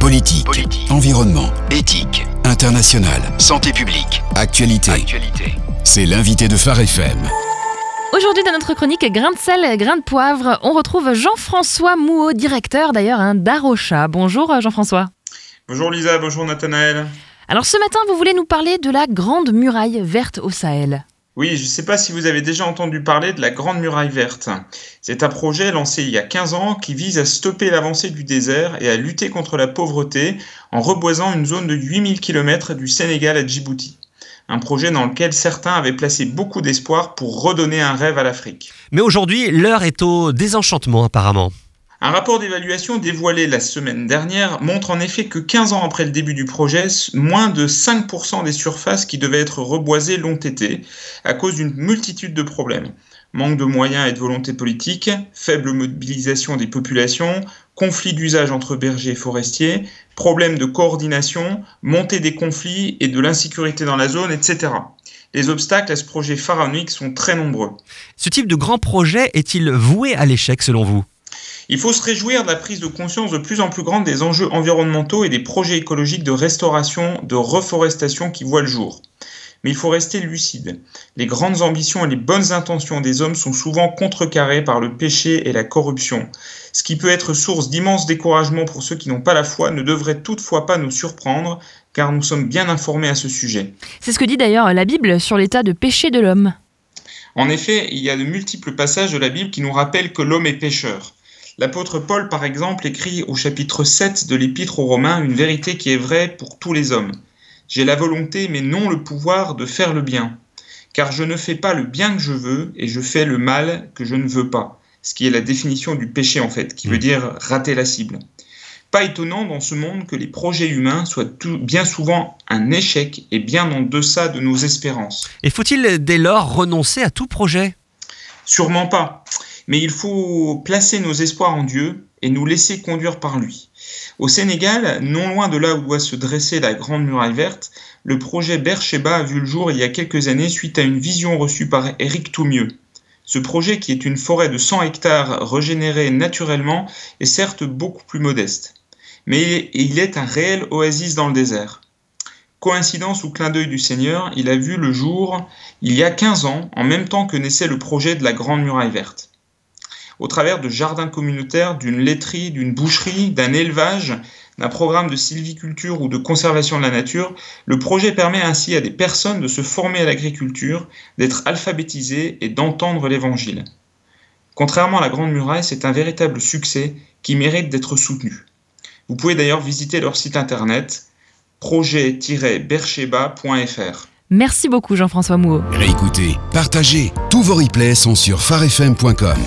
Politique, environnement, éthique, international, santé publique, actualité. C'est l'invité de Phare FM. Aujourd'hui, dans notre chronique Grain de sel, grain de poivre, on retrouve Jean-François Mouot, directeur d'ailleurs hein, d'Arocha. Bonjour euh, Jean-François. Bonjour Lisa, bonjour Nathanaël. Alors ce matin, vous voulez nous parler de la Grande Muraille Verte au Sahel. Oui, je ne sais pas si vous avez déjà entendu parler de la Grande Muraille Verte. C'est un projet lancé il y a 15 ans qui vise à stopper l'avancée du désert et à lutter contre la pauvreté en reboisant une zone de 8000 km du Sénégal à Djibouti. Un projet dans lequel certains avaient placé beaucoup d'espoir pour redonner un rêve à l'Afrique. Mais aujourd'hui, l'heure est au désenchantement apparemment. Un rapport d'évaluation dévoilé la semaine dernière montre en effet que 15 ans après le début du projet, moins de 5% des surfaces qui devaient être reboisées l'ont été, à cause d'une multitude de problèmes. Manque de moyens et de volonté politique, faible mobilisation des populations, conflits d'usage entre bergers et forestiers, problèmes de coordination, montée des conflits et de l'insécurité dans la zone, etc. Les obstacles à ce projet pharaonique sont très nombreux. Ce type de grand projet est-il voué à l'échec selon vous? Il faut se réjouir de la prise de conscience de plus en plus grande des enjeux environnementaux et des projets écologiques de restauration, de reforestation qui voient le jour. Mais il faut rester lucide. Les grandes ambitions et les bonnes intentions des hommes sont souvent contrecarrées par le péché et la corruption. Ce qui peut être source d'immense découragement pour ceux qui n'ont pas la foi ne devrait toutefois pas nous surprendre, car nous sommes bien informés à ce sujet. C'est ce que dit d'ailleurs la Bible sur l'état de péché de l'homme. En effet, il y a de multiples passages de la Bible qui nous rappellent que l'homme est pécheur. L'apôtre Paul, par exemple, écrit au chapitre 7 de l'Épître aux Romains une vérité qui est vraie pour tous les hommes. J'ai la volonté, mais non le pouvoir de faire le bien. Car je ne fais pas le bien que je veux, et je fais le mal que je ne veux pas. Ce qui est la définition du péché, en fait, qui veut mm. dire rater la cible. Pas étonnant dans ce monde que les projets humains soient bien souvent un échec et bien en deçà de nos espérances. Et faut-il dès lors renoncer à tout projet? Sûrement pas mais il faut placer nos espoirs en Dieu et nous laisser conduire par lui. Au Sénégal, non loin de là où doit se dresser la Grande Muraille Verte, le projet Bercheba a vu le jour il y a quelques années suite à une vision reçue par Éric Toumieux. Ce projet, qui est une forêt de 100 hectares régénérée naturellement, est certes beaucoup plus modeste. Mais il est un réel oasis dans le désert. Coïncidence ou clin d'œil du Seigneur, il a vu le jour il y a 15 ans, en même temps que naissait le projet de la Grande Muraille Verte au travers de jardins communautaires, d'une laiterie, d'une boucherie, d'un élevage, d'un programme de sylviculture ou de conservation de la nature, le projet permet ainsi à des personnes de se former à l'agriculture, d'être alphabétisées et d'entendre l'Évangile. Contrairement à la Grande Muraille, c'est un véritable succès qui mérite d'être soutenu. Vous pouvez d'ailleurs visiter leur site internet projet-bercheba.fr. Merci beaucoup Jean-François Mouot. Réécoutez, partagez, tous vos replays sont sur farfm.com.